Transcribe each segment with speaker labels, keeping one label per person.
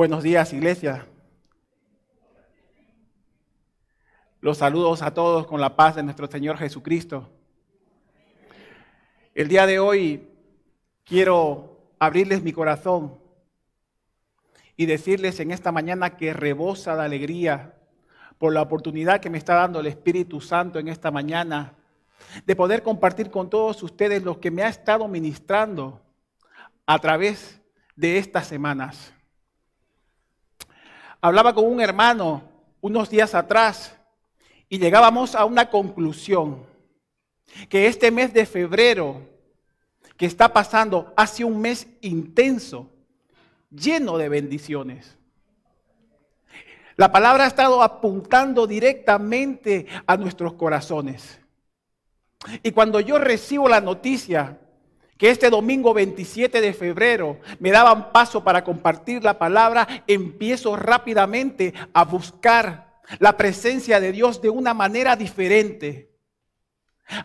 Speaker 1: Buenos días, iglesia. Los saludos a todos con la paz de nuestro Señor Jesucristo. El día de hoy quiero abrirles mi corazón y decirles en esta mañana que rebosa de alegría por la oportunidad que me está dando el Espíritu Santo en esta mañana de poder compartir con todos ustedes lo que me ha estado ministrando a través de estas semanas. Hablaba con un hermano unos días atrás y llegábamos a una conclusión, que este mes de febrero que está pasando ha sido un mes intenso, lleno de bendiciones. La palabra ha estado apuntando directamente a nuestros corazones. Y cuando yo recibo la noticia que este domingo 27 de febrero me daban paso para compartir la palabra, empiezo rápidamente a buscar la presencia de Dios de una manera diferente,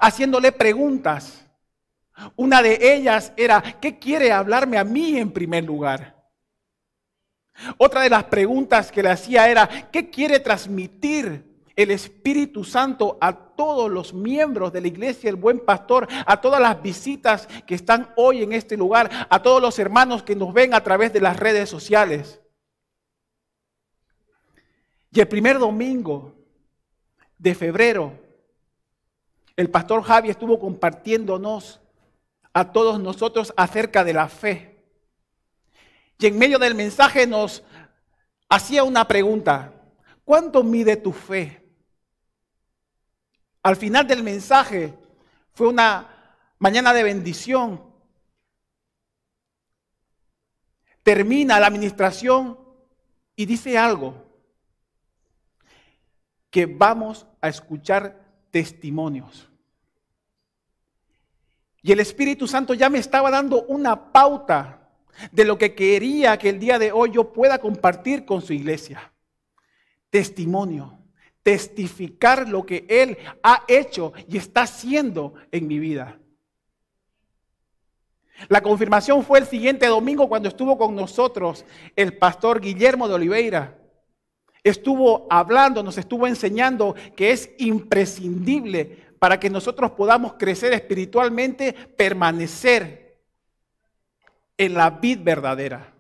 Speaker 1: haciéndole preguntas. Una de ellas era, ¿qué quiere hablarme a mí en primer lugar? Otra de las preguntas que le hacía era, ¿qué quiere transmitir el Espíritu Santo a todos los miembros de la iglesia, el buen pastor, a todas las visitas que están hoy en este lugar, a todos los hermanos que nos ven a través de las redes sociales. Y el primer domingo de febrero, el pastor Javi estuvo compartiéndonos a todos nosotros acerca de la fe. Y en medio del mensaje nos hacía una pregunta. ¿Cuánto mide tu fe? Al final del mensaje fue una mañana de bendición. Termina la administración y dice algo, que vamos a escuchar testimonios. Y el Espíritu Santo ya me estaba dando una pauta de lo que quería que el día de hoy yo pueda compartir con su iglesia. Testimonio testificar lo que Él ha hecho y está haciendo en mi vida. La confirmación fue el siguiente domingo cuando estuvo con nosotros el pastor Guillermo de Oliveira. Estuvo hablando, nos estuvo enseñando que es imprescindible para que nosotros podamos crecer espiritualmente, permanecer en la vid verdadera,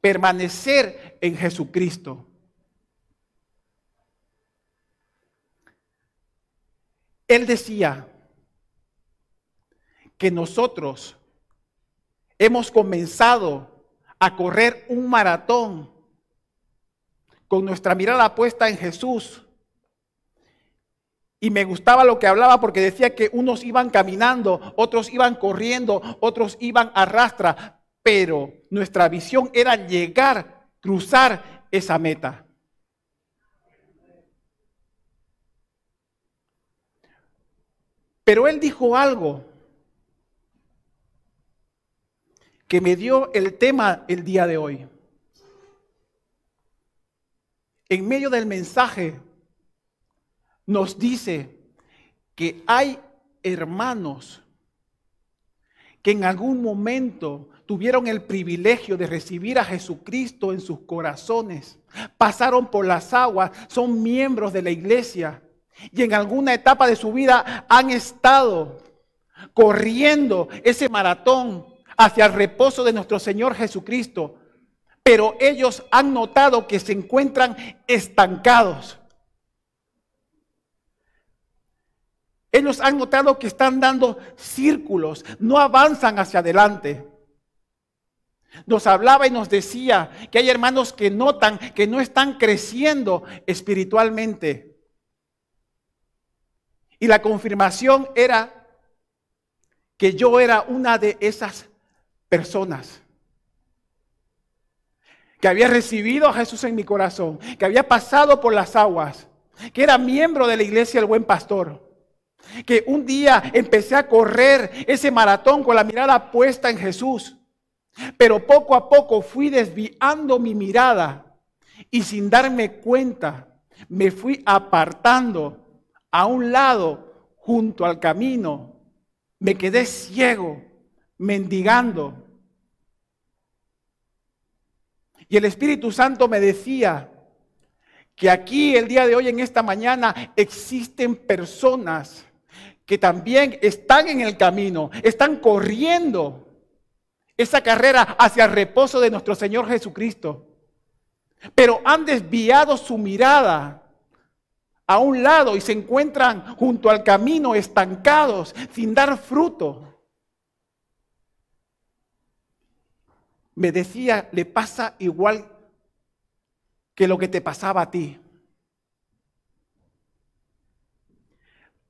Speaker 1: permanecer en Jesucristo. Él decía que nosotros hemos comenzado a correr un maratón con nuestra mirada puesta en Jesús. Y me gustaba lo que hablaba porque decía que unos iban caminando, otros iban corriendo, otros iban a rastra, pero nuestra visión era llegar, cruzar esa meta. Pero él dijo algo que me dio el tema el día de hoy. En medio del mensaje nos dice que hay hermanos que en algún momento tuvieron el privilegio de recibir a Jesucristo en sus corazones, pasaron por las aguas, son miembros de la iglesia, y en alguna etapa de su vida han estado corriendo ese maratón hacia el reposo de nuestro Señor Jesucristo, pero ellos han notado que se encuentran estancados. Ellos han notado que están dando círculos, no avanzan hacia adelante. Nos hablaba y nos decía que hay hermanos que notan que no están creciendo espiritualmente. Y la confirmación era que yo era una de esas personas que había recibido a Jesús en mi corazón, que había pasado por las aguas, que era miembro de la iglesia del buen pastor, que un día empecé a correr ese maratón con la mirada puesta en Jesús, pero poco a poco fui desviando mi mirada y sin darme cuenta me fui apartando a un lado, junto al camino, me quedé ciego, mendigando. Y el Espíritu Santo me decía que aquí el día de hoy, en esta mañana, existen personas que también están en el camino, están corriendo esa carrera hacia el reposo de nuestro Señor Jesucristo, pero han desviado su mirada a un lado y se encuentran junto al camino estancados, sin dar fruto. Me decía, le pasa igual que lo que te pasaba a ti.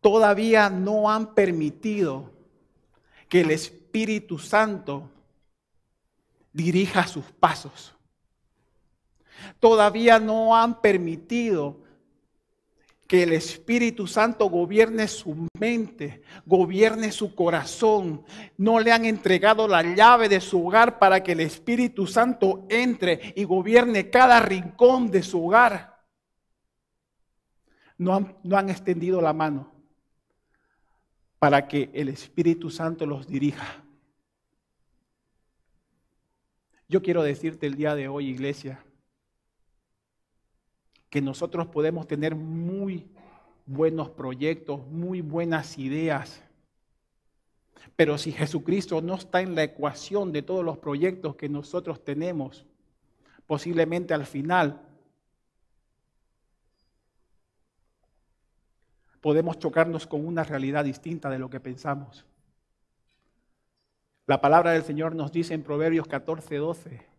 Speaker 1: Todavía no han permitido que el Espíritu Santo dirija sus pasos. Todavía no han permitido que el Espíritu Santo gobierne su mente, gobierne su corazón. No le han entregado la llave de su hogar para que el Espíritu Santo entre y gobierne cada rincón de su hogar. No han, no han extendido la mano para que el Espíritu Santo los dirija. Yo quiero decirte el día de hoy, iglesia, que nosotros podemos tener muy buenos proyectos, muy buenas ideas. Pero si Jesucristo no está en la ecuación de todos los proyectos que nosotros tenemos, posiblemente al final podemos chocarnos con una realidad distinta de lo que pensamos. La palabra del Señor nos dice en Proverbios 14, 12,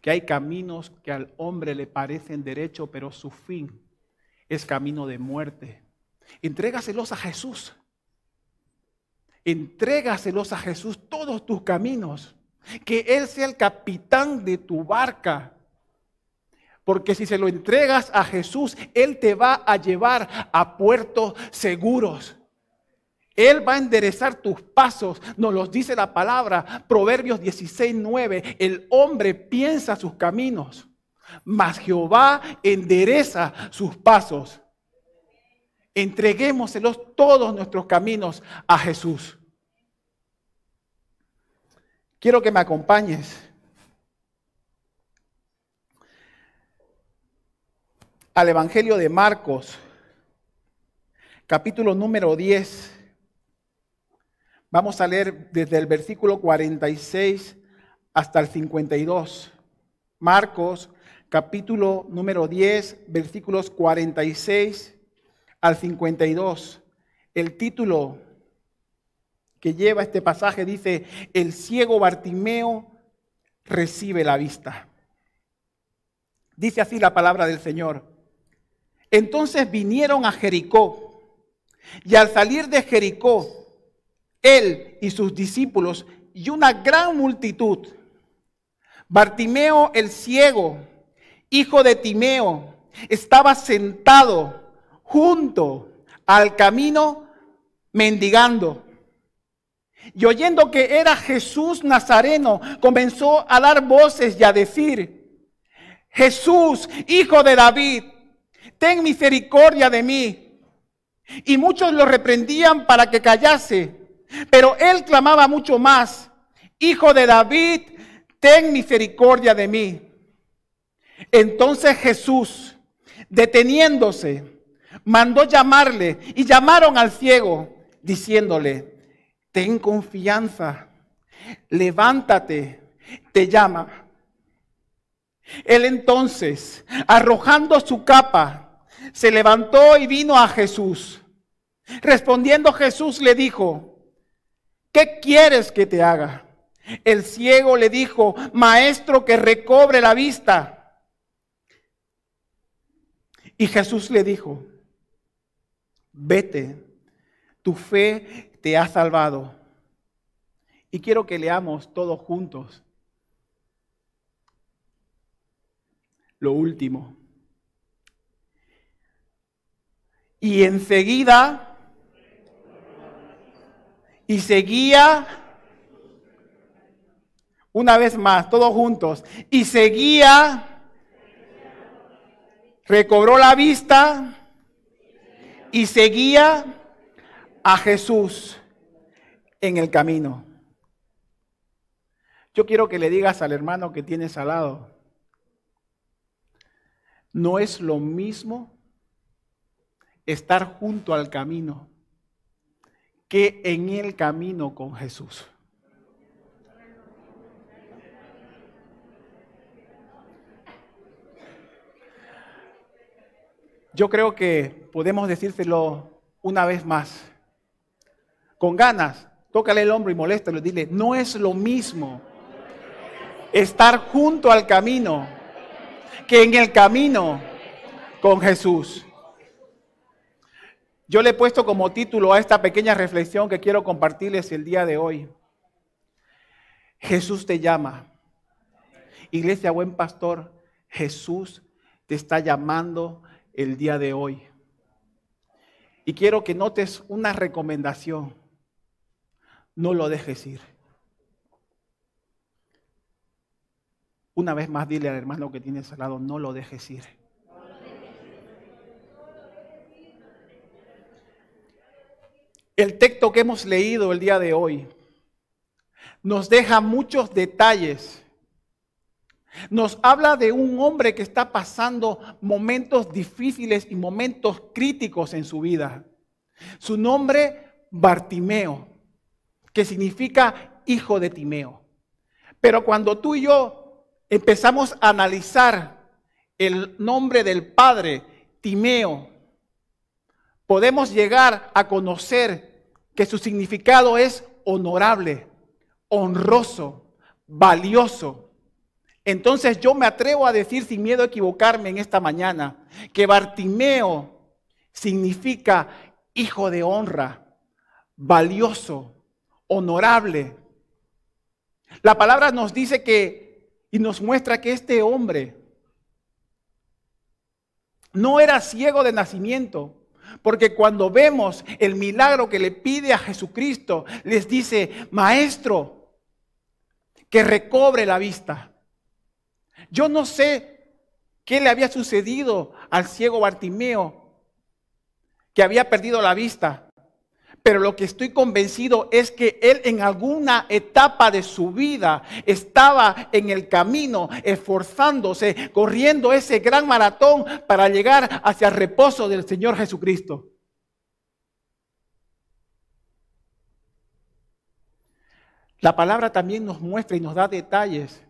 Speaker 1: que hay caminos que al hombre le parecen derecho, pero su fin es camino de muerte. Entrégaselos a Jesús. Entrégaselos a Jesús todos tus caminos. Que Él sea el capitán de tu barca. Porque si se lo entregas a Jesús, Él te va a llevar a puertos seguros. Él va a enderezar tus pasos, nos los dice la palabra, Proverbios 16, 9. El hombre piensa sus caminos, mas Jehová endereza sus pasos. Entreguémoselos todos nuestros caminos a Jesús. Quiero que me acompañes al Evangelio de Marcos, capítulo número 10 Vamos a leer desde el versículo 46 hasta el 52. Marcos, capítulo número 10, versículos 46 al 52. El título que lleva este pasaje dice, el ciego Bartimeo recibe la vista. Dice así la palabra del Señor. Entonces vinieron a Jericó y al salir de Jericó, él y sus discípulos y una gran multitud. Bartimeo el ciego, hijo de Timeo, estaba sentado junto al camino mendigando. Y oyendo que era Jesús Nazareno, comenzó a dar voces y a decir, Jesús, hijo de David, ten misericordia de mí. Y muchos lo reprendían para que callase. Pero él clamaba mucho más, Hijo de David, ten misericordia de mí. Entonces Jesús, deteniéndose, mandó llamarle y llamaron al ciego, diciéndole, ten confianza, levántate, te llama. Él entonces, arrojando su capa, se levantó y vino a Jesús. Respondiendo Jesús le dijo, ¿qué quieres que te haga? El ciego le dijo, maestro, que recobre la vista. Y Jesús le dijo, vete, tu fe te ha salvado. Y quiero que leamos todos juntos lo último. Y enseguida y seguía, una vez más, todos juntos, y seguía, recobró la vista y seguía a Jesús en el camino. Yo quiero que le digas al hermano que tienes al lado, no es lo mismo estar junto al camino que en el camino con Jesús. Yo creo que podemos decírselo una vez más. Con ganas, tócale el hombro y moléstalo dile, no es lo mismo estar junto al camino que en el camino con Jesús. Yo le he puesto como título a esta pequeña reflexión que quiero compartirles el día de hoy. Jesús te llama. Iglesia, buen pastor, Jesús te está llamando el día de hoy. Y quiero que notes una recomendación. No lo dejes ir. Una vez más dile al hermano que tienes al lado, no lo dejes ir. El texto que hemos leído el día de hoy nos deja muchos detalles. Nos habla de un hombre que está pasando momentos difíciles y momentos críticos en su vida. Su nombre, Bartimeo, que significa hijo de Timeo. Pero cuando tú y yo empezamos a analizar el nombre del padre, Timeo, podemos llegar a conocer que su significado es honorable, honroso, valioso. Entonces yo me atrevo a decir sin miedo a equivocarme en esta mañana que Bartimeo significa hijo de honra, valioso, honorable. La palabra nos dice que y nos muestra que este hombre no era ciego de nacimiento, porque cuando vemos el milagro que le pide a Jesucristo, les dice, maestro, que recobre la vista. Yo no sé qué le había sucedido al ciego Bartimeo, que había perdido la vista pero lo que estoy convencido es que él en alguna etapa de su vida estaba en el camino, esforzándose, corriendo ese gran maratón para llegar hacia el reposo del Señor Jesucristo. La palabra también nos muestra y nos da detalles.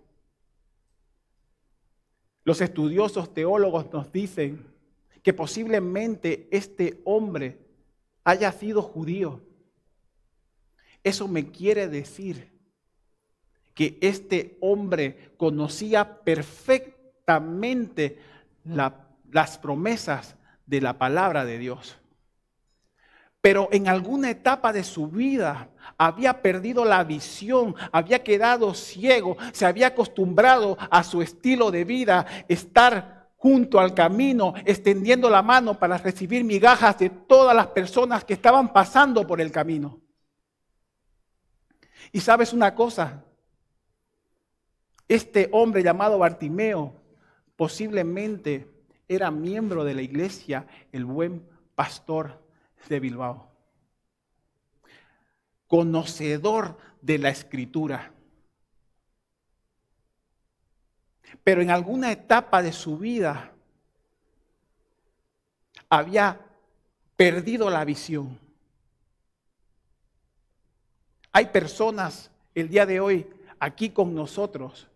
Speaker 1: Los estudiosos teólogos nos dicen que posiblemente este hombre haya sido judío. Eso me quiere decir que este hombre conocía perfectamente las promesas de la palabra de Dios. Pero en alguna etapa de su vida había perdido la visión, había quedado ciego, se había acostumbrado a su estilo de vida, estar junto al camino, extendiendo la mano para recibir migajas de todas las personas que estaban pasando por el camino. Y sabes una cosa, este hombre llamado Bartimeo posiblemente era miembro de la iglesia, el buen pastor de Bilbao, conocedor de la escritura. Pero en alguna etapa de su vida había perdido la visión. Hay personas el día de hoy aquí con nosotros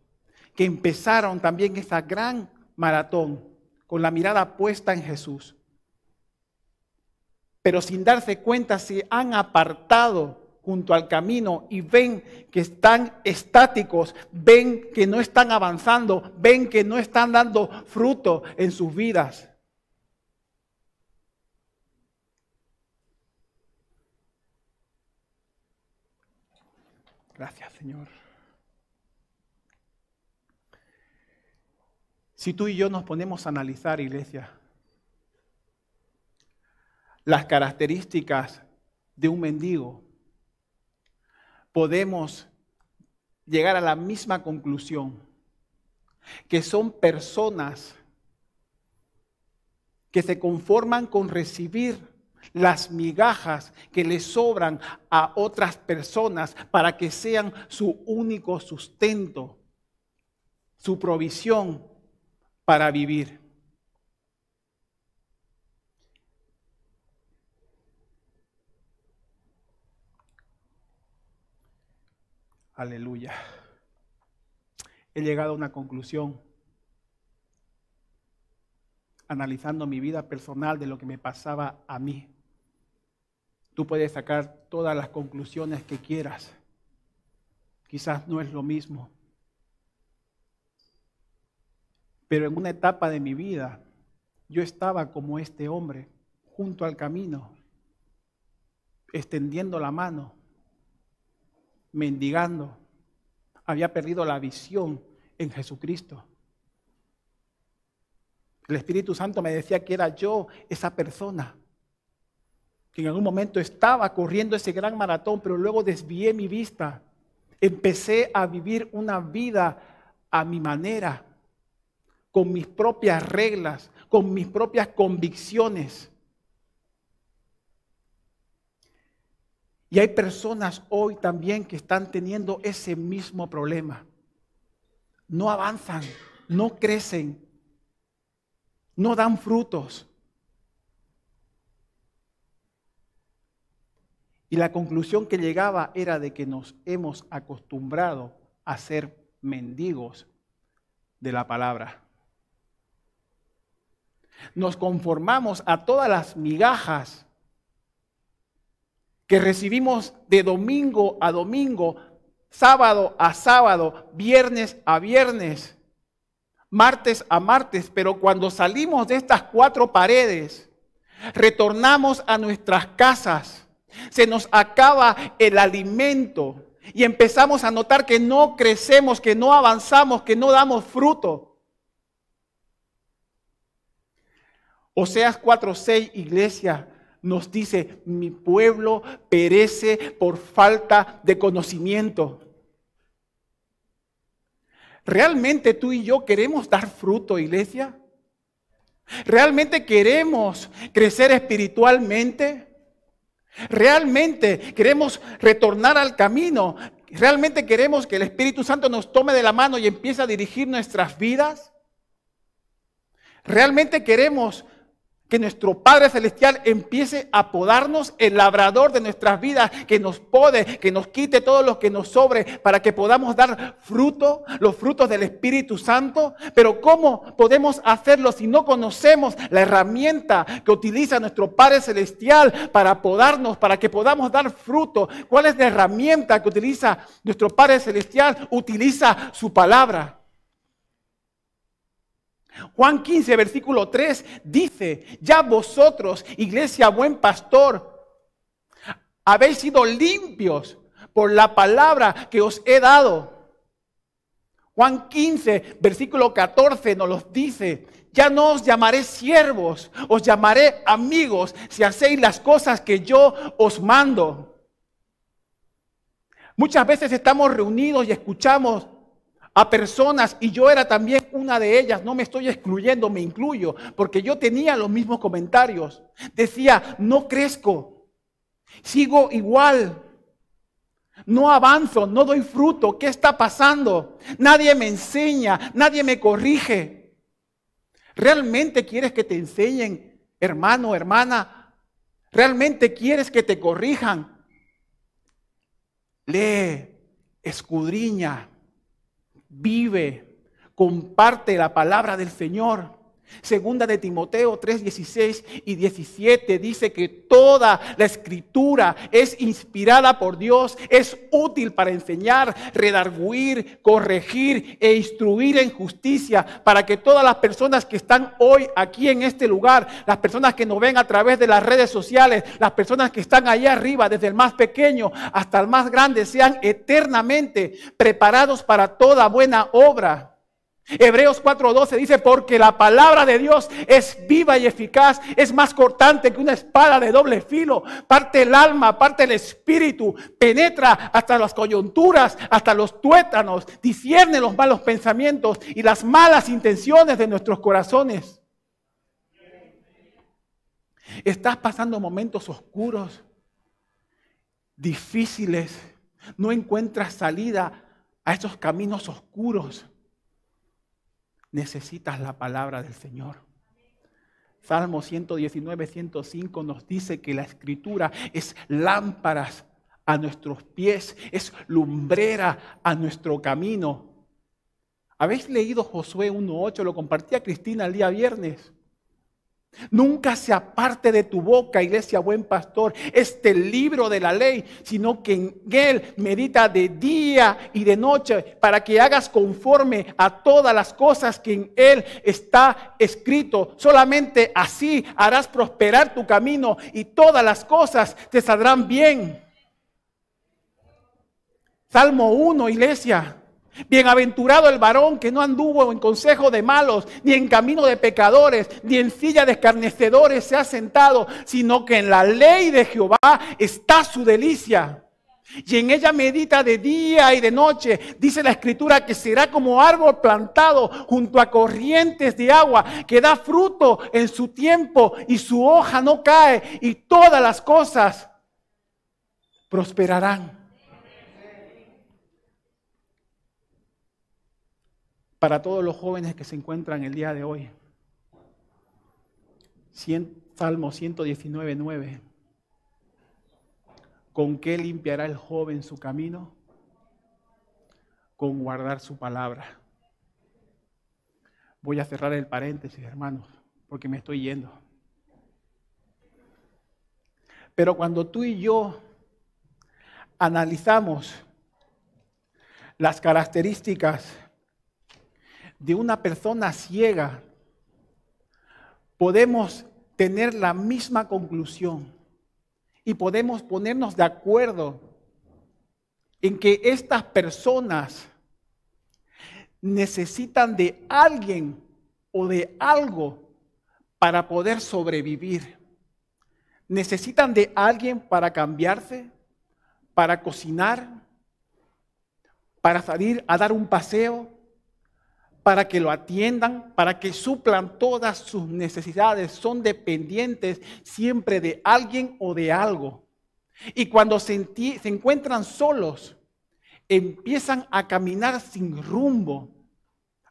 Speaker 1: que empezaron también esa gran maratón con la mirada puesta en Jesús, pero sin darse cuenta se han apartado junto al camino y ven que están estáticos, ven que no están avanzando, ven que no están dando fruto en sus vidas. Gracias, Señor. Si tú y yo nos ponemos a analizar, iglesia, las características de un mendigo, podemos llegar a la misma conclusión, que son personas que se conforman con recibir las migajas que le sobran a otras personas para que sean su único sustento, su provisión para vivir. Aleluya. He llegado a una conclusión analizando mi vida personal de lo que me pasaba a mí. Tú puedes sacar todas las conclusiones que quieras. Quizás no es lo mismo. Pero en una etapa de mi vida, yo estaba como este hombre, junto al camino, extendiendo la mano, mendigando. Había perdido la visión en Jesucristo. El Espíritu Santo me decía que era yo esa persona que en algún momento estaba corriendo ese gran maratón, pero luego desvié mi vista. Empecé a vivir una vida a mi manera, con mis propias reglas, con mis propias convicciones. Y hay personas hoy también que están teniendo ese mismo problema. No avanzan, no crecen, no dan frutos. Y la conclusión que llegaba era de que nos hemos acostumbrado a ser mendigos de la palabra. Nos conformamos a todas las migajas que recibimos de domingo a domingo, sábado a sábado, viernes a viernes, martes a martes, pero cuando salimos de estas cuatro paredes, retornamos a nuestras casas se nos acaba el alimento y empezamos a notar que no crecemos, que no avanzamos, que no damos fruto. Oseas 4:6, iglesia, nos dice, mi pueblo perece por falta de conocimiento. ¿Realmente tú y yo queremos dar fruto, iglesia? ¿Realmente queremos crecer espiritualmente? Realmente queremos retornar al camino. Realmente queremos que el Espíritu Santo nos tome de la mano y empiece a dirigir nuestras vidas. Realmente queremos que nuestro Padre Celestial empiece a podarnos el labrador de nuestras vidas, que nos pode, que nos quite todo lo que nos sobre para que podamos dar fruto, los frutos del Espíritu Santo. Pero ¿cómo podemos hacerlo si no conocemos la herramienta que utiliza nuestro Padre Celestial para podarnos, para que podamos dar fruto? ¿Cuál es la herramienta que utiliza nuestro Padre Celestial? Utiliza su palabra. Juan 15, versículo 3 dice, ya vosotros, iglesia buen pastor, habéis sido limpios por la palabra que os he dado. Juan 15, versículo 14 nos los dice, ya no os llamaré siervos, os llamaré amigos si hacéis las cosas que yo os mando. Muchas veces estamos reunidos y escuchamos a personas, y yo era también una de ellas, no me estoy excluyendo, me incluyo, porque yo tenía los mismos comentarios. Decía, no crezco, sigo igual, no avanzo, no doy fruto, ¿qué está pasando? Nadie me enseña, nadie me corrige. ¿Realmente quieres que te enseñen, hermano, hermana? ¿Realmente quieres que te corrijan? Lee, escudriña, vive, comparte la palabra del Señor. Segunda de Timoteo 3, 16 y 17 dice que toda la escritura es inspirada por Dios, es útil para enseñar, redarguir, corregir e instruir en justicia para que todas las personas que están hoy aquí en este lugar, las personas que nos ven a través de las redes sociales, las personas que están allá arriba, desde el más pequeño hasta el más grande, sean eternamente preparados para toda buena obra. Hebreos 4:12 dice, porque la palabra de Dios es viva y eficaz, es más cortante que una espada de doble filo, parte el alma, parte el espíritu, penetra hasta las coyunturas, hasta los tuétanos, discierne los malos pensamientos y las malas intenciones de nuestros corazones. Estás pasando momentos oscuros, difíciles. No encuentras salida a esos caminos oscuros. Necesitas la palabra del Señor. Salmo 119, 105 nos dice que la escritura es lámparas a nuestros pies, es lumbrera a nuestro camino. ¿Habéis leído Josué 1.8? Lo compartía Cristina el día viernes. Nunca se aparte de tu boca, iglesia buen pastor, este libro de la ley, sino que en él medita de día y de noche para que hagas conforme a todas las cosas que en él está escrito. Solamente así harás prosperar tu camino y todas las cosas te saldrán bien. Salmo 1, iglesia. Bienaventurado el varón que no anduvo en consejo de malos, ni en camino de pecadores, ni en silla de escarnecedores se ha sentado, sino que en la ley de Jehová está su delicia. Y en ella medita de día y de noche. Dice la escritura que será como árbol plantado junto a corrientes de agua, que da fruto en su tiempo y su hoja no cae y todas las cosas prosperarán. Para todos los jóvenes que se encuentran el día de hoy. Salmo 119, 9. ¿Con qué limpiará el joven su camino? Con guardar su palabra. Voy a cerrar el paréntesis, hermanos, porque me estoy yendo. Pero cuando tú y yo analizamos las características de una persona ciega, podemos tener la misma conclusión y podemos ponernos de acuerdo en que estas personas necesitan de alguien o de algo para poder sobrevivir. Necesitan de alguien para cambiarse, para cocinar, para salir a dar un paseo, para que lo atiendan, para que suplan todas sus necesidades. Son dependientes siempre de alguien o de algo. Y cuando se, encuentran solos, empiezan a caminar sin rumbo,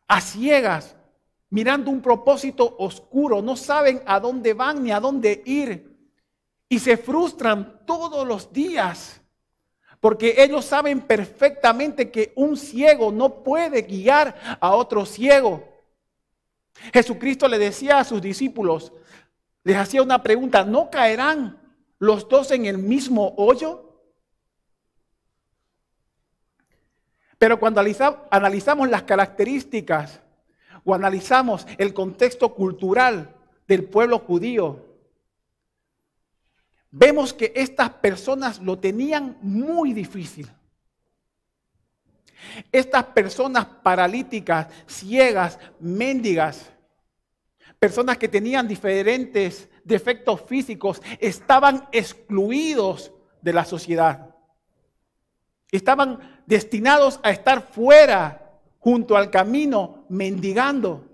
Speaker 1: a ciegas, mirando un propósito oscuro. No saben a dónde van ni a dónde ir. Y se frustran todos los días porque ellos saben perfectamente que un ciego no puede guiar a otro ciego. Jesucristo le decía a sus discípulos, les hacía una pregunta, ¿no caerán los dos en el mismo hoyo? Pero cuando analizamos las características o analizamos el contexto cultural del pueblo judío, vemos que estas personas lo tenían muy difícil. Estas personas paralíticas, ciegas, mendigas, personas que tenían diferentes defectos físicos, estaban excluidos de la sociedad. Estaban destinados a estar fuera, junto al camino, mendigando.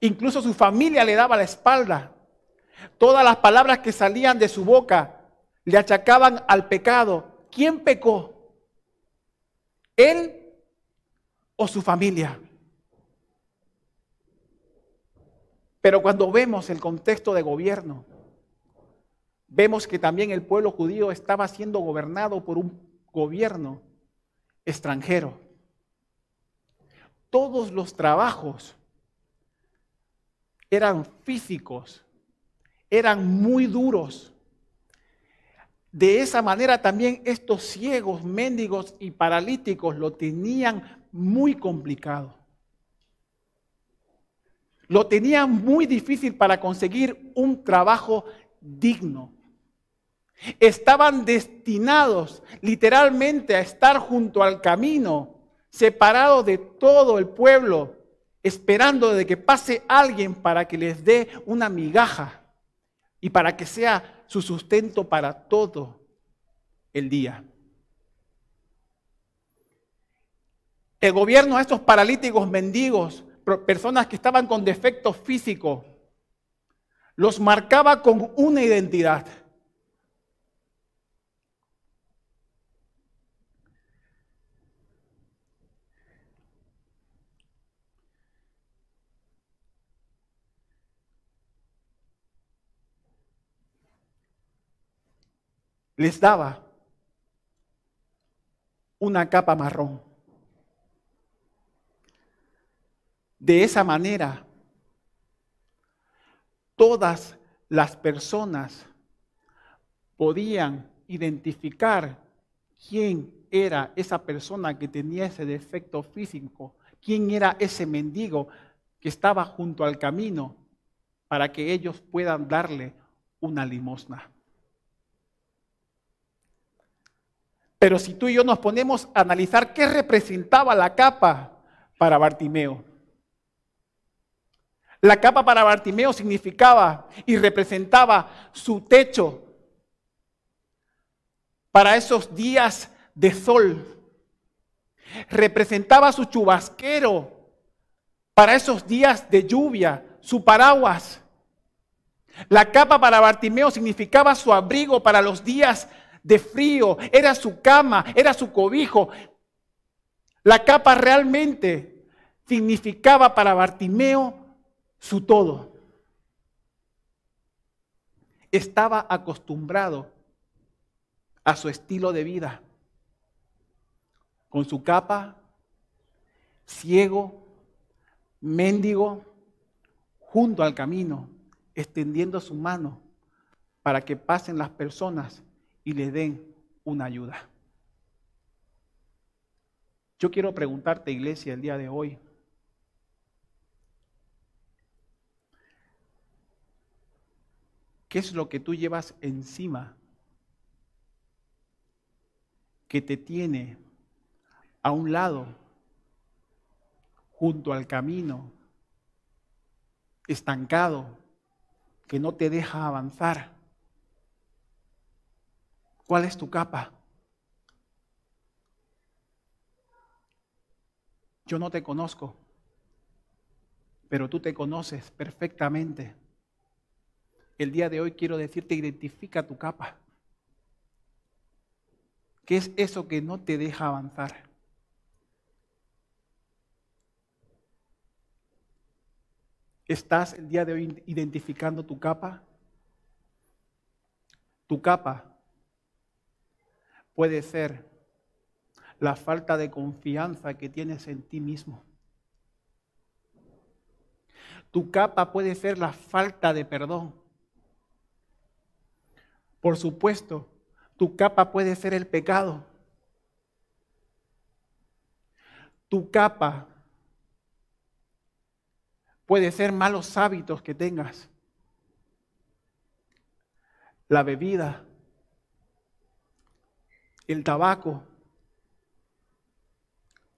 Speaker 1: Incluso su familia le daba la espalda. Todas las palabras que salían de su boca le achacaban al pecado. ¿Quién pecó? ¿Él o su familia? Pero cuando vemos el contexto de gobierno, vemos que también el pueblo judío estaba siendo gobernado por un gobierno extranjero. Todos los trabajos eran físicos, eran muy duros. De esa manera también estos ciegos, mendigos y paralíticos lo tenían muy complicado. Lo tenían muy difícil para conseguir un trabajo digno. Estaban destinados literalmente a estar junto al camino, separados de todo el pueblo, esperando de que pase alguien para que les dé una migaja y para que sea su sustento para todo el día. El gobierno a estos paralíticos mendigos, personas que estaban con defectos físicos, los marcaba con una identidad. Les daba una capa marrón. De esa manera, todas las personas podían identificar quién era esa persona que tenía ese defecto físico, quién era ese mendigo que estaba junto al camino para que ellos puedan darle una limosna. Pero si tú y yo nos ponemos a analizar qué representaba la capa para Bartimeo. La capa para Bartimeo significaba y representaba su techo para esos días de sol. Representaba su chubasquero para esos días de lluvia, su paraguas. La capa para Bartimeo significaba su abrigo para los días de frío, era su cama, era su cobijo. La capa realmente significaba para Bartimeo su todo. Estaba acostumbrado a su estilo de vida, con su capa, ciego, mendigo, junto al camino, extendiendo su mano para que pasen las personas y le den una ayuda. Yo quiero preguntarte, iglesia, el día de hoy, ¿qué es lo que tú llevas encima que te tiene a un lado, junto al camino, estancado, que no te deja avanzar? ¿Cuál es tu capa? Yo no te conozco, pero tú te conoces perfectamente. El día de hoy quiero decirte, identifica tu capa. ¿Qué es eso que no te deja avanzar? ¿Estás el día de hoy identificando tu capa? Tu capa puede ser la falta de confianza que tienes en ti mismo. Tu capa puede ser la falta de perdón. Por supuesto, tu capa puede ser el pecado. Tu capa puede ser malos hábitos que tengas. La bebida, el tabaco,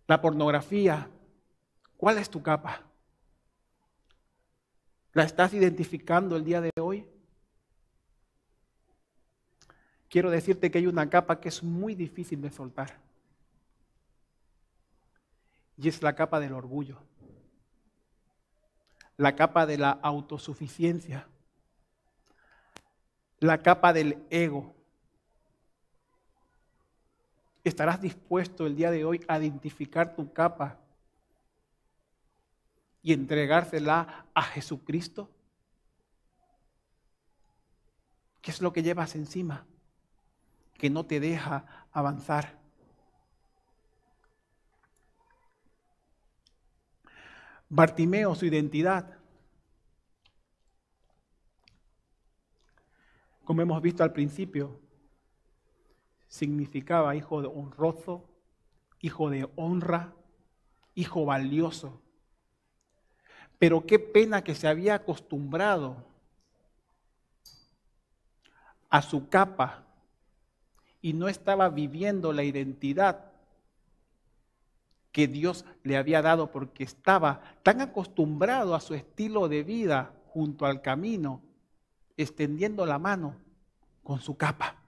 Speaker 1: la pornografía. ¿Cuál es tu capa? ¿La estás identificando el día de hoy? Quiero decirte que hay una capa que es muy difícil de soltar. Y es la capa del orgullo. La capa de la autosuficiencia. La capa del ego. ¿Estarás dispuesto el día de hoy a identificar tu capa y entregársela a Jesucristo? ¿Qué es lo que llevas encima que no te deja avanzar? Bartimeo, su identidad. Como hemos visto al principio, significaba hijo de honroso, hijo de honra, hijo valioso. Pero qué pena que se había acostumbrado a su capa y no estaba viviendo la identidad que Dios le había dado porque estaba tan acostumbrado a su estilo de vida junto al camino, extendiendo la mano con su capa.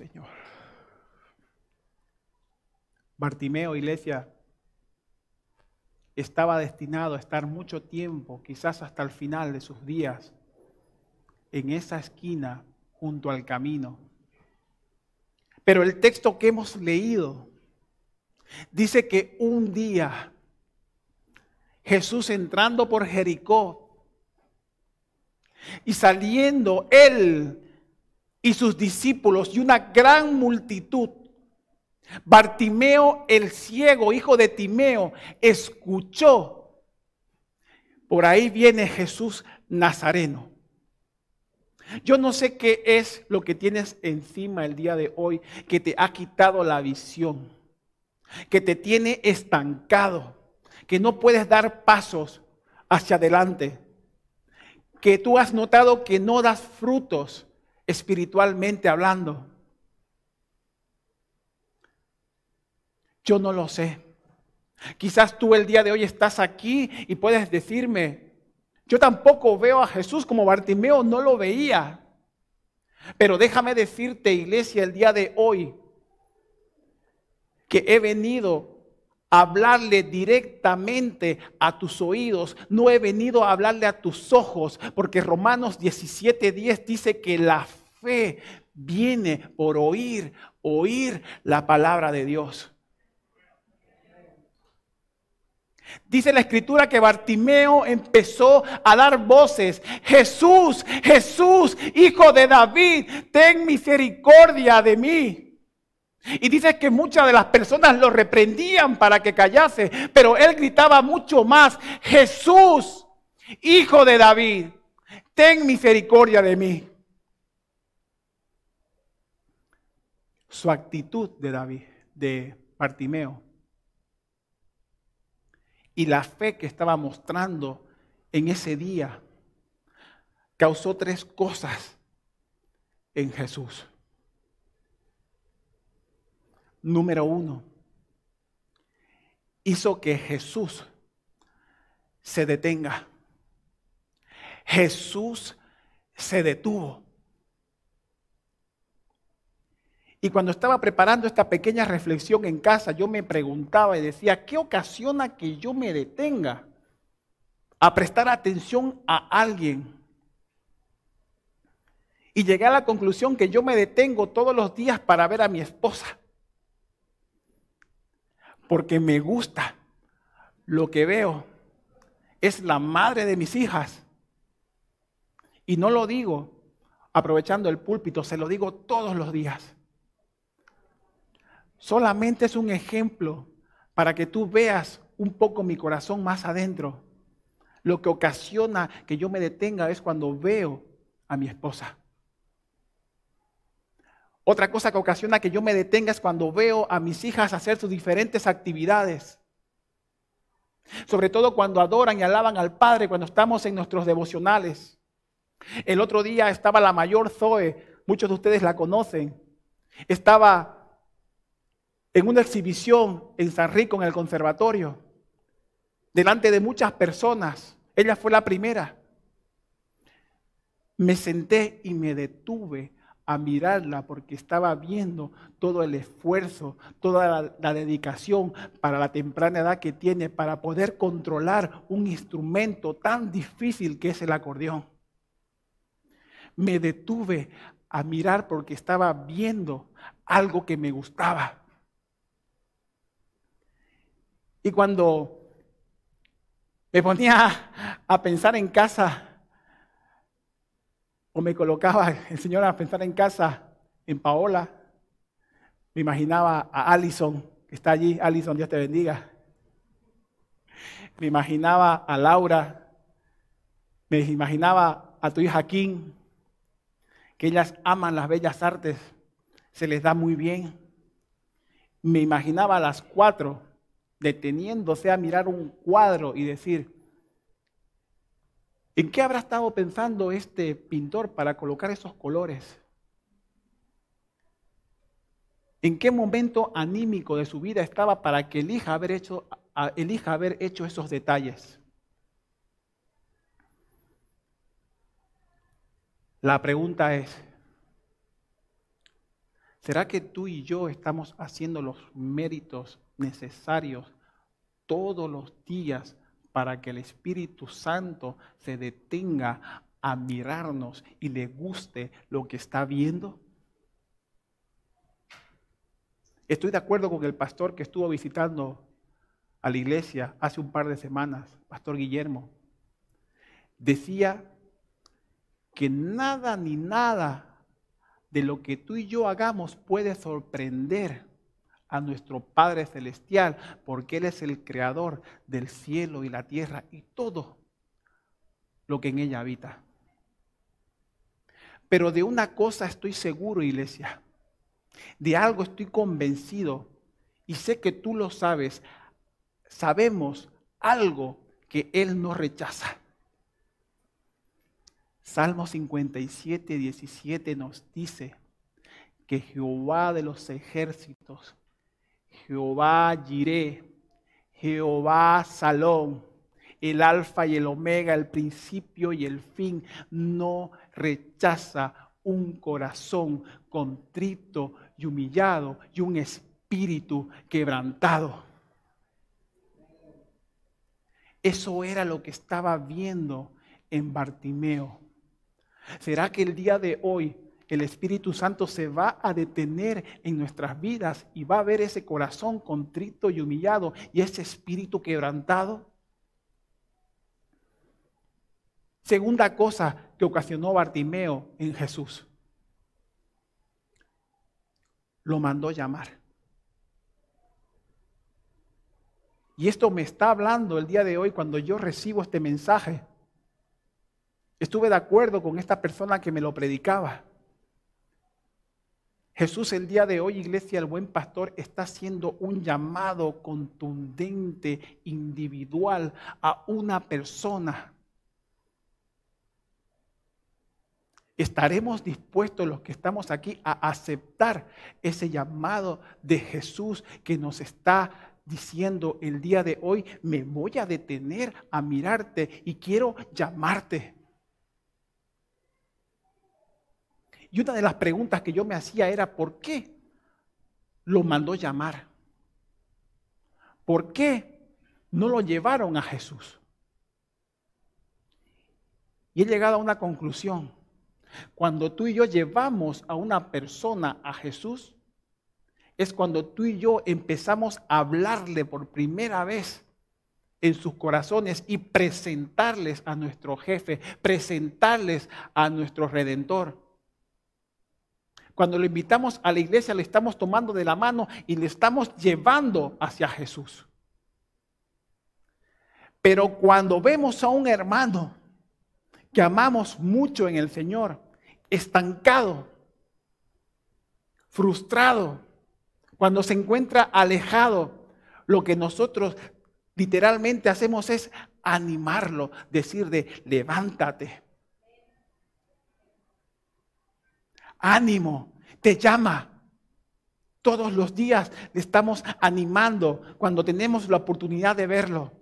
Speaker 1: Señor. Bartimeo, iglesia, estaba destinado a estar mucho tiempo, quizás hasta el final de sus días, en esa esquina junto al camino. Pero el texto que hemos leído dice que un día Jesús entrando por Jericó y saliendo él y sus discípulos y una gran multitud, Bartimeo el ciego, hijo de Timeo, escuchó. Por ahí viene Jesús Nazareno. Yo no sé qué es lo que tienes encima el día de hoy que te ha quitado la visión, que te tiene estancado, que no puedes dar pasos hacia adelante, que tú has notado que no das frutos espiritualmente hablando. Yo no lo sé. Quizás tú el día de hoy estás aquí y puedes decirme, yo tampoco veo a Jesús como Bartimeo no lo veía. Pero déjame decirte, iglesia, el día de hoy, que he venido a hablarle directamente a tus oídos, no he venido a hablarle a tus ojos, porque Romanos 17:10 dice que la fe viene por oír, oír la palabra de Dios. Dice la escritura que Bartimeo empezó a dar voces. Jesús, Jesús, hijo de David, ten misericordia de mí. Y dice que muchas de las personas lo reprendían para que callase, pero él gritaba mucho más, Jesús, hijo de David, ten misericordia de mí. Su actitud de David, de Bartimeo, y la fe que estaba mostrando en ese día causó tres cosas en Jesús. Número uno, hizo que Jesús se detenga. Jesús se detuvo. Y cuando estaba preparando esta pequeña reflexión en casa, yo me preguntaba y decía, ¿qué ocasiona que yo me detenga a prestar atención a alguien? Y llegué a la conclusión que yo me detengo todos los días para ver a mi esposa. Porque me gusta lo que veo. Es la madre de mis hijas. Y no lo digo aprovechando el púlpito, se lo digo todos los días solamente es un ejemplo para que tú veas un poco mi corazón más adentro. Lo que ocasiona que yo me detenga es cuando veo a mi esposa. Otra cosa que ocasiona que yo me detenga es cuando veo a mis hijas hacer sus diferentes actividades. Sobre todo cuando adoran y alaban al Padre, cuando estamos en nuestros devocionales. El otro día estaba la mayor Zoe, muchos de ustedes la conocen. Estaba en una exhibición en San Rico, en el conservatorio, delante de muchas personas. Ella fue la primera. Me senté y me detuve a mirarla porque estaba viendo todo el esfuerzo, toda la, dedicación para la temprana edad que tiene para poder controlar un instrumento tan difícil que es el acordeón. Me detuve a mirar porque estaba viendo algo que me gustaba. Y cuando me ponía a pensar en casa, o me colocaba el Señor a pensar en casa, en Paola, me imaginaba a Allison, que está allí, Allison, Dios te bendiga. Me imaginaba a Laura, me imaginaba a tu hija Kim, que ellas aman las bellas artes, se les da muy bien. Me imaginaba a las cuatro deteniéndose a mirar un cuadro y decir, ¿en qué habrá estado pensando este pintor para colocar esos colores? ¿En qué momento anímico de su vida estaba para que elija haber hecho, elija haber hecho esos detalles? La pregunta es, ¿Será que tú y yo estamos haciendo los méritos necesarios todos los días para que el Espíritu Santo se detenga a mirarnos y le guste lo que está viendo? Estoy de acuerdo con el pastor que estuvo visitando a la iglesia hace un par de semanas, Pastor Guillermo. Decía que nada ni nada de lo que tú y yo hagamos puede sorprender a nuestro Padre Celestial, porque Él es el creador del cielo y la tierra y todo lo que en ella habita. Pero de una cosa estoy seguro, iglesia, de algo estoy convencido y sé que tú lo sabes, sabemos algo que Él no rechaza. Salmo 57, 17 nos dice que Jehová de los ejércitos Jehová Jireh, Jehová Salón, el alfa y el omega, el principio y el fin, no rechaza un corazón contrito y humillado y un espíritu quebrantado. Eso era lo que estaba viendo en Bartimeo. ¿Será que el día de hoy el Espíritu Santo se va a detener en nuestras vidas y va a ver ese corazón contrito y humillado y ese espíritu quebrantado. Segunda cosa que ocasionó Bartimeo en Jesús. Lo mandó llamar. Y esto me está hablando el día de hoy cuando yo recibo este mensaje. Estuve de acuerdo con esta persona que me lo predicaba. Jesús el día de hoy, iglesia, el buen pastor, está haciendo un llamado contundente, individual, a una persona. ¿Estaremos dispuestos los que estamos aquí a aceptar ese llamado de Jesús que nos está diciendo el día de hoy, me voy a detener a mirarte y quiero llamarte? Y una de las preguntas que yo me hacía era, ¿por qué lo mandó llamar? ¿Por qué no lo llevaron a Jesús? Y he llegado a una conclusión. Cuando tú y yo llevamos a una persona a Jesús, es cuando tú y yo empezamos a hablarle por primera vez en sus corazones y presentarles a nuestro jefe, presentarles a nuestro redentor. Cuando lo invitamos a la iglesia, le estamos tomando de la mano y le estamos llevando hacia Jesús. Pero cuando vemos a un hermano que amamos mucho en el Señor, estancado, frustrado, cuando se encuentra alejado, lo que nosotros literalmente hacemos es animarlo, decir de levántate, ánimo, te llama. Todos los días le estamos animando cuando tenemos la oportunidad de verlo.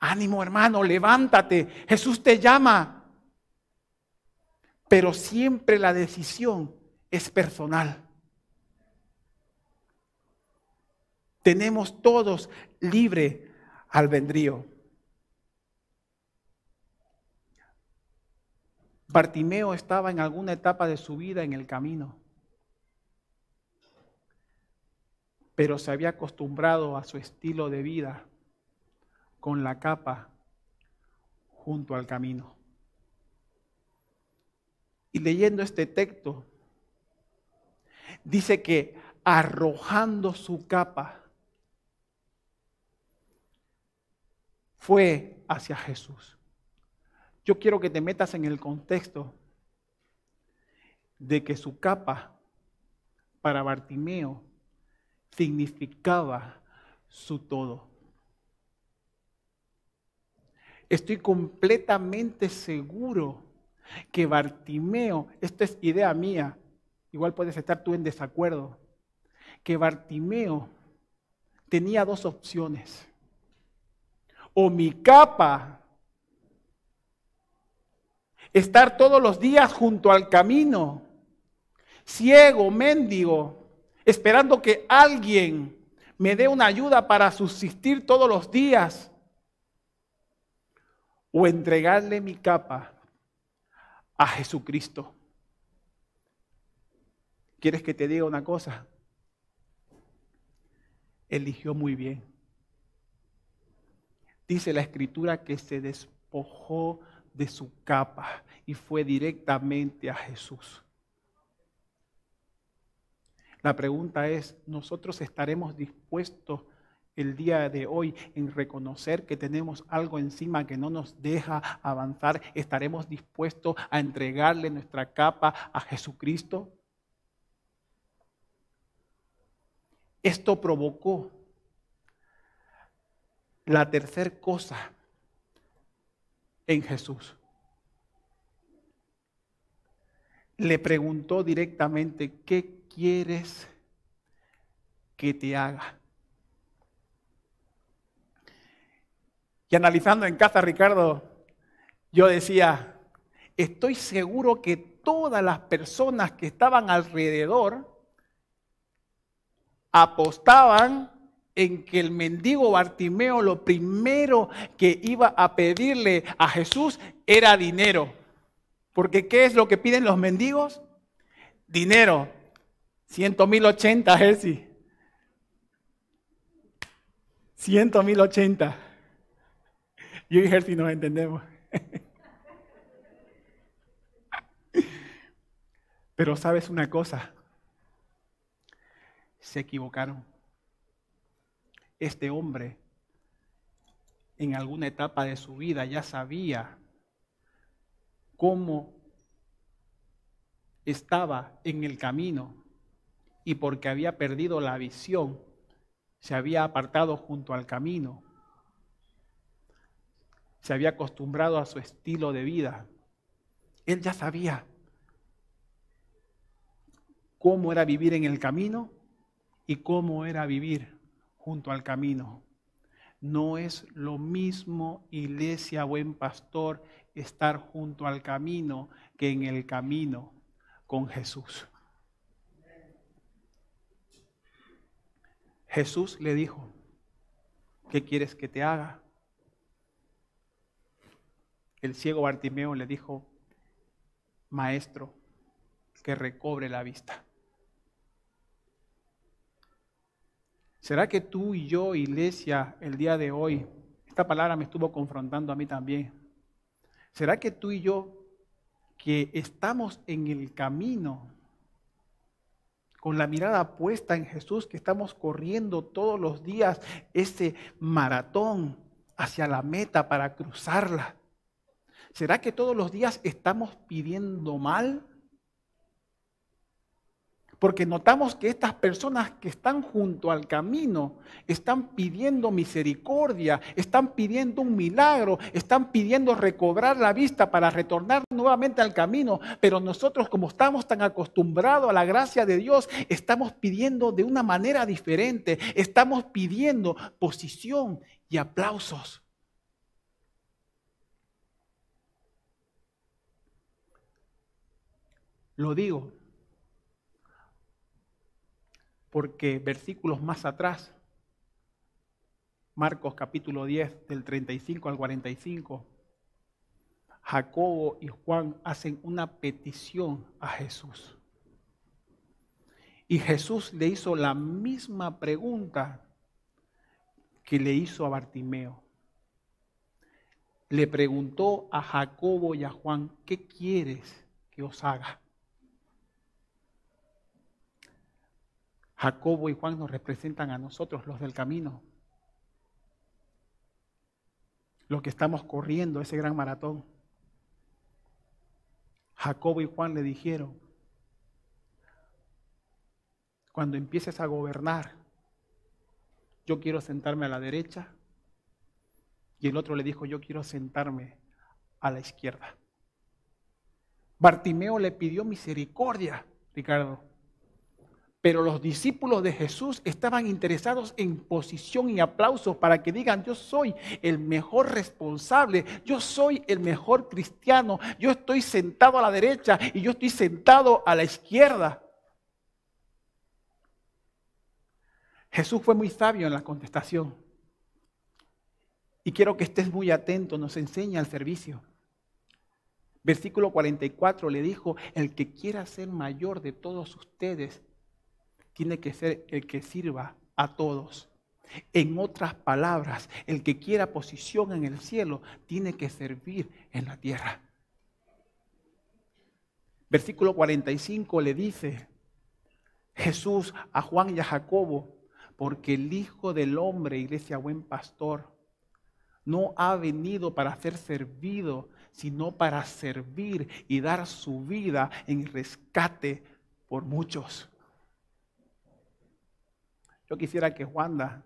Speaker 1: Ánimo hermano, levántate. Jesús te llama. Pero siempre la decisión es personal. Tenemos todos libre albedrío. Bartimeo estaba en alguna etapa de su vida en el camino, pero se había acostumbrado a su estilo de vida con la capa junto al camino. Y leyendo este texto, dice que arrojando su capa, fue hacia Jesús. Yo quiero que te metas en el contexto de que su capa para Bartimeo significaba su todo. Estoy completamente seguro que Bartimeo, esta es idea mía, igual puedes estar tú en desacuerdo, que Bartimeo tenía dos opciones. O mi capa estar todos los días junto al camino ciego, mendigo, esperando que alguien me dé una ayuda para subsistir todos los días. O entregarle mi capa a Jesucristo. ¿Quieres que te diga una cosa? Eligió muy bien. Dice la escritura que se despojó de su capa y fue directamente a Jesús. La pregunta es, ¿nosotros estaremos dispuestos el día de hoy en reconocer que tenemos algo encima que no nos deja avanzar? ¿Estaremos dispuestos a entregarle nuestra capa a Jesucristo? Esto provocó la tercera cosa en Jesús. Le preguntó directamente, ¿qué quieres que te haga? Y analizando en casa, Ricardo, yo decía, estoy seguro que todas las personas que estaban alrededor apostaban en que el mendigo Bartimeo lo primero que iba a pedirle a Jesús era dinero. Porque ¿qué es lo que piden los mendigos? Dinero. Ciento mil ochenta, Jersey. Ciento mil ochenta. Yo y Jersey nos entendemos. Pero sabes una cosa, se equivocaron este hombre en alguna etapa de su vida ya sabía cómo estaba en el camino y porque había perdido la visión, se había apartado junto al camino, se había acostumbrado a su estilo de vida. Él ya sabía cómo era vivir en el camino y cómo era vivir junto al camino. No es lo mismo, iglesia, buen pastor, estar junto al camino que en el camino con Jesús. Jesús le dijo, ¿qué quieres que te haga? El ciego Bartimeo le dijo, maestro, que recobre la vista. ¿Será que tú y yo, iglesia, el día de hoy, esta palabra me estuvo confrontando a mí también? ¿Será que tú y yo, que estamos en el camino, con la mirada puesta en Jesús, que estamos corriendo todos los días ese maratón hacia la meta para cruzarla? ¿Será que todos los días estamos pidiendo mal? Porque notamos que estas personas que están junto al camino están pidiendo misericordia, están pidiendo un milagro, están pidiendo recobrar la vista para retornar nuevamente al camino. Pero nosotros como estamos tan acostumbrados a la gracia de Dios, estamos pidiendo de una manera diferente. Estamos pidiendo posición y aplausos. Lo digo porque versículos más atrás, Marcos capítulo 10 del 35 al 45, Jacobo y Juan hacen una petición a Jesús. Y Jesús le hizo la misma pregunta que le hizo a Bartimeo. Le preguntó a Jacobo y a Juan, ¿qué quieres que os haga? Jacobo y Juan nos representan a nosotros, los del camino, los que estamos corriendo ese gran maratón. Jacobo y Juan le dijeron, cuando empieces a gobernar, yo quiero sentarme a la derecha, y el otro le dijo, yo quiero sentarme a la izquierda. Bartimeo le pidió misericordia, Ricardo. Pero los discípulos de Jesús estaban interesados en posición y aplausos para que digan, yo soy el mejor responsable, yo soy el mejor cristiano, yo estoy sentado a la derecha y yo estoy sentado a la izquierda. Jesús fue muy sabio en la contestación. Y quiero que estés muy atento, nos enseña el servicio. Versículo 44 le dijo, el que quiera ser mayor de todos ustedes, tiene que ser el que sirva a todos. En otras palabras, el que quiera posición en el cielo, tiene que servir en la tierra. Versículo 45 le dice Jesús a Juan y a Jacobo, porque el Hijo del Hombre, iglesia buen pastor, no ha venido para ser servido, sino para servir y dar su vida en rescate por muchos. Yo quisiera que Juanda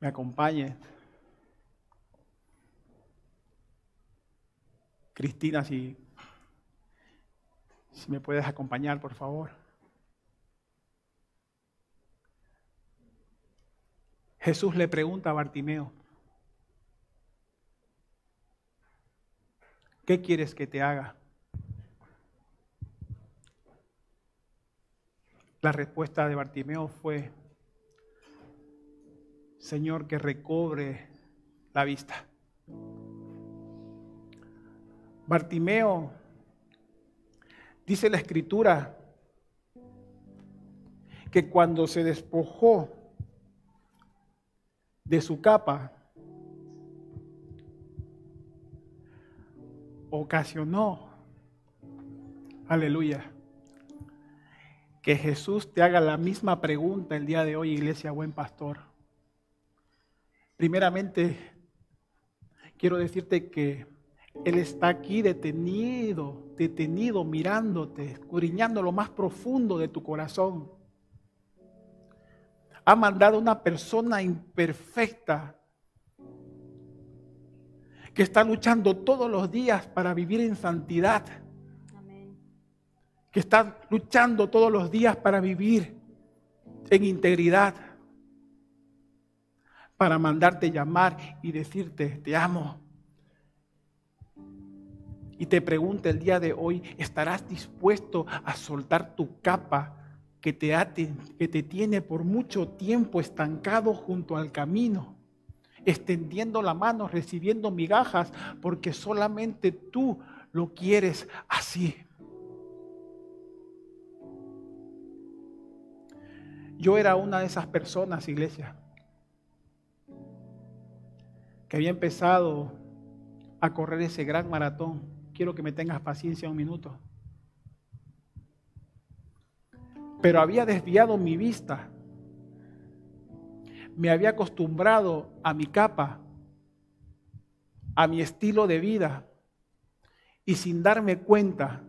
Speaker 1: me acompañe. Cristina, si, si me puedes acompañar, por favor. Jesús le pregunta a Bartimeo, ¿qué quieres que te haga? La respuesta de Bartimeo fue, Señor, que recobre la vista. Bartimeo, dice la escritura, que cuando se despojó de su capa, ocasionó, aleluya, que Jesús te haga la misma pregunta el día de hoy, iglesia, buen pastor. Primeramente, quiero decirte que Él está aquí detenido, detenido, mirándote, escudriñando lo más profundo de tu corazón. Ha mandado una persona imperfecta que está luchando todos los días para vivir en santidad. Que está luchando todos los días para vivir en integridad para mandarte llamar y decirte, te amo. Y te pregunta el día de hoy, ¿estarás dispuesto a soltar tu capa que te, que te tiene por mucho tiempo estancado junto al camino? Extendiendo la mano, recibiendo migajas, porque solamente tú lo quieres así. Yo era una de esas personas, iglesia que había empezado a correr ese gran maratón. Quiero que me tengas paciencia un minuto. Pero había desviado mi vista. Me había acostumbrado a mi capa, a mi estilo de vida. Y sin darme cuenta,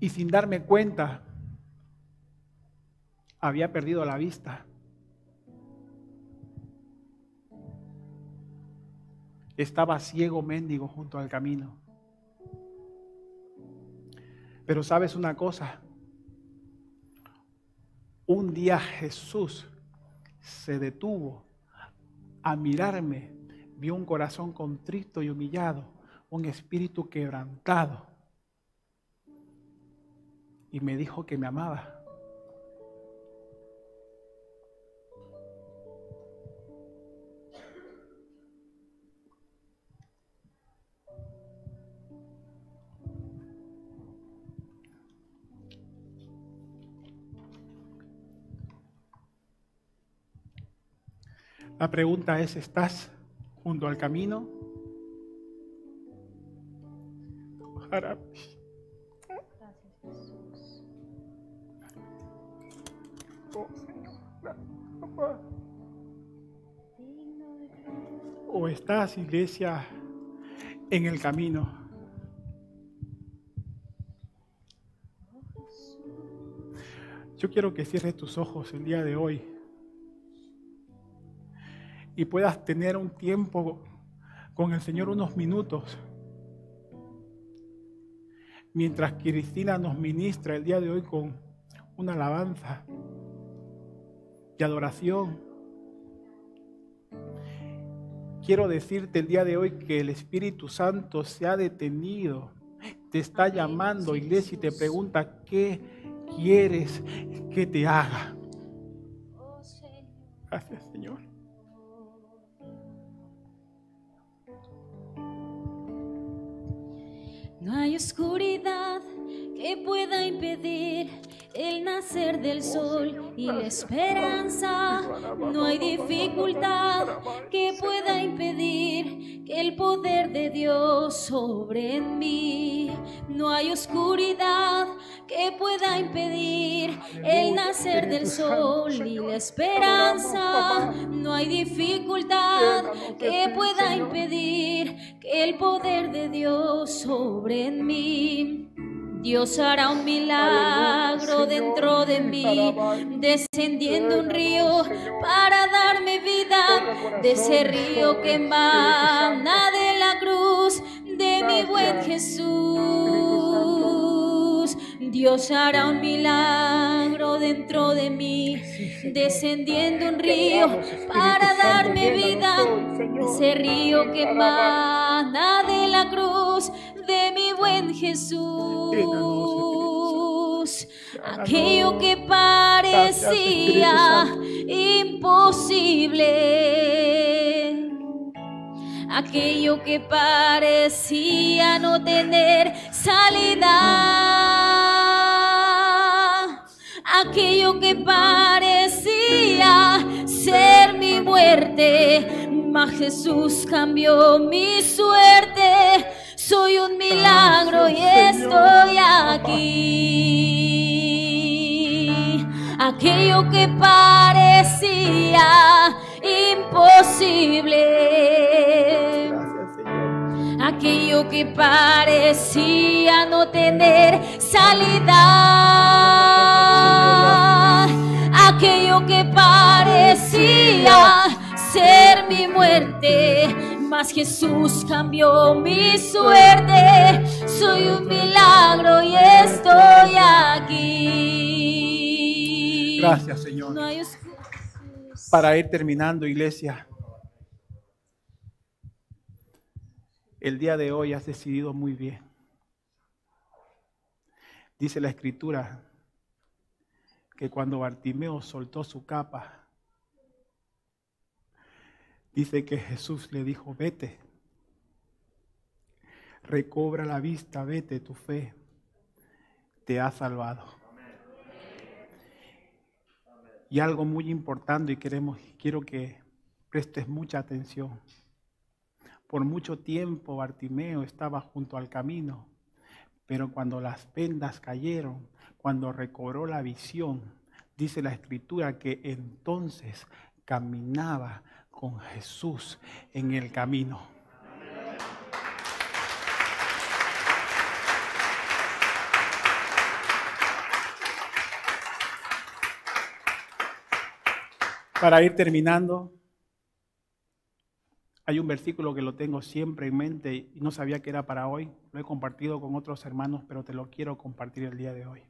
Speaker 1: Y sin darme cuenta, había perdido la vista. estaba ciego mendigo junto al camino. Pero sabes una cosa, un día Jesús se detuvo a mirarme, vio un corazón contrito y humillado, un espíritu quebrantado, y me dijo que me amaba. La pregunta es, ¿estás junto al camino? ¿O estás, iglesia, en el camino? Yo quiero que cierres tus ojos el día de hoy y puedas tener un tiempo con el Señor unos minutos. Mientras Cristina nos ministra el día de hoy con una alabanza y adoración. Quiero decirte el día de hoy que el Espíritu Santo se ha detenido te está llamando, iglesia, y te pregunta, ¿qué quieres que te haga? Gracias, Señor.
Speaker 2: No hay oscuridad que pueda impedir el nacer del sol y la esperanza. No hay dificultad que pueda impedir que el poder de Dios sobre mí. No hay oscuridad que pueda impedir el nacer del sol y la esperanza. No hay dificultad que pueda impedir que el poder de Dios sobre mí. Dios hará un milagro dentro de mí, descendiendo un río para darme vida, de ese río que emana de la cruz de mi buen Jesús. Dios hará un milagro dentro de mí, descendiendo un río para darme vida, ese río que emana de la cruz de buen Jesús. Aquello que parecía imposible. Aquello que parecía no tener salida. Aquello que parecía ser mi muerte. Mas Jesús cambió mi suerte soy un milagro y estoy aquí. Aquello que parecía imposible. Aquello que parecía no tener salida. Aquello que parecía ser mi muerte mas Jesús cambió mi suerte. Soy un milagro y estoy aquí.
Speaker 1: Gracias, Señor. Para ir terminando, iglesia. El día de hoy has decidido muy bien. Dice la escritura que cuando Bartimeo soltó su capa, Dice que Jesús le dijo, vete, recobra la vista, vete, tu fe te ha salvado. Y algo muy importante y queremos, quiero que prestes mucha atención. Por mucho tiempo Bartimeo estaba junto al camino, pero cuando las vendas cayeron, cuando recobró la visión, dice la escritura que entonces caminaba con Jesús en el camino. Para ir terminando, hay un versículo que lo tengo siempre en mente y no sabía que era para hoy. Lo he compartido con otros hermanos, pero te lo quiero compartir el día de hoy.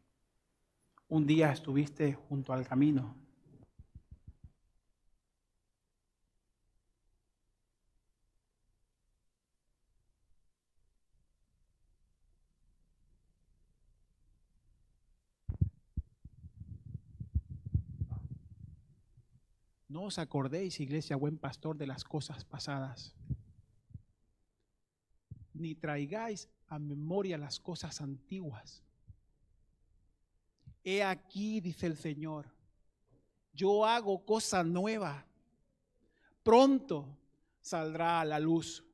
Speaker 1: Un día estuviste junto al camino No os acordéis, iglesia, buen pastor, de las cosas pasadas, ni traigáis a memoria las cosas antiguas. He aquí, dice el Señor, yo hago cosa nueva. Pronto saldrá a la luz.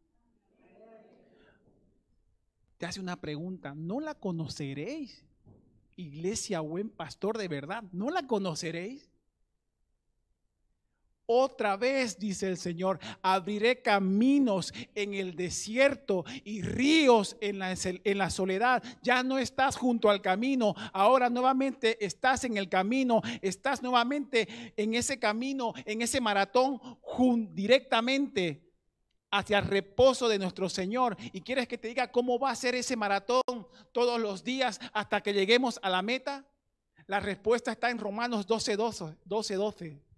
Speaker 1: Te hace una pregunta, ¿no la conoceréis? Iglesia, buen pastor, de verdad, ¿no la conoceréis? Otra vez, dice el Señor, abriré caminos en el desierto y ríos en la, soledad. Ya no estás junto al camino, ahora nuevamente estás en el camino, estás nuevamente en ese camino, en ese maratón, directamente hacia el reposo de nuestro Señor. Y quieres que te diga cómo va a ser ese maratón todos los días hasta que lleguemos a la meta. La respuesta está en Romanos 12, 12, 12. 12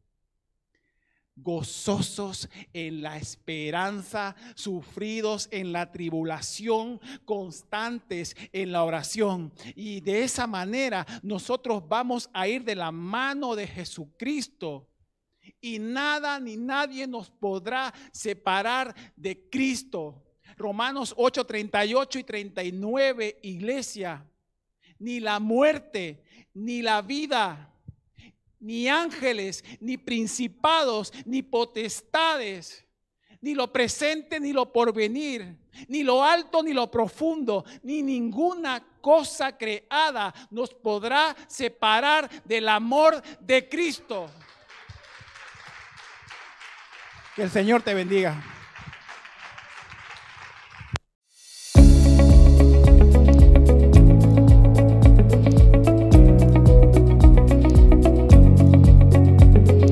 Speaker 1: gozosos en la esperanza, sufridos en la tribulación, constantes en la oración. Y de esa manera nosotros vamos a ir de la mano de Jesucristo. Y nada ni nadie nos podrá separar de Cristo. Romanos 8, 38 y 39, iglesia. Ni la muerte, ni la vida ni ángeles, ni principados, ni potestades, ni lo presente, ni lo porvenir, ni lo alto, ni lo profundo, ni ninguna cosa creada nos podrá separar del amor de Cristo. Que el Señor te bendiga.